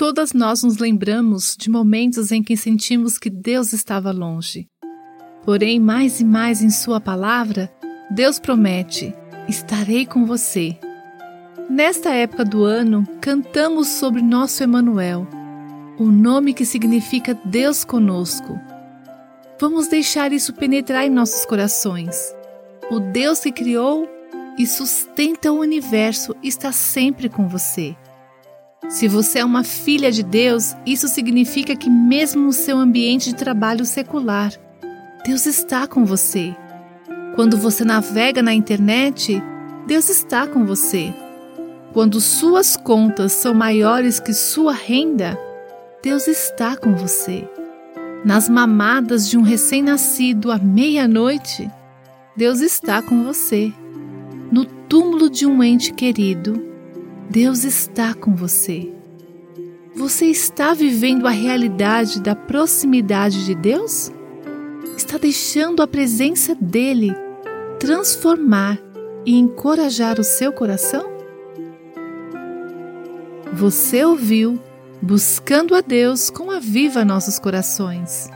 Todas nós nos lembramos de momentos em que sentimos que Deus estava longe. Porém, mais e mais em Sua palavra, Deus promete: estarei com você. Nesta época do ano, cantamos sobre nosso Emanuel, o nome que significa Deus conosco. Vamos deixar isso penetrar em nossos corações. O Deus que criou e sustenta o universo está sempre com você. Se você é uma filha de Deus, isso significa que, mesmo no seu ambiente de trabalho secular, Deus está com você. Quando você navega na internet, Deus está com você. Quando suas contas são maiores que sua renda, Deus está com você. Nas mamadas de um recém-nascido à meia-noite, Deus está com você. No túmulo de um ente querido, Deus está com você. Você está vivendo a realidade da proximidade de Deus? Está deixando a presença dele transformar e encorajar o seu coração? Você ouviu Buscando a Deus com a Viva Nossos Corações.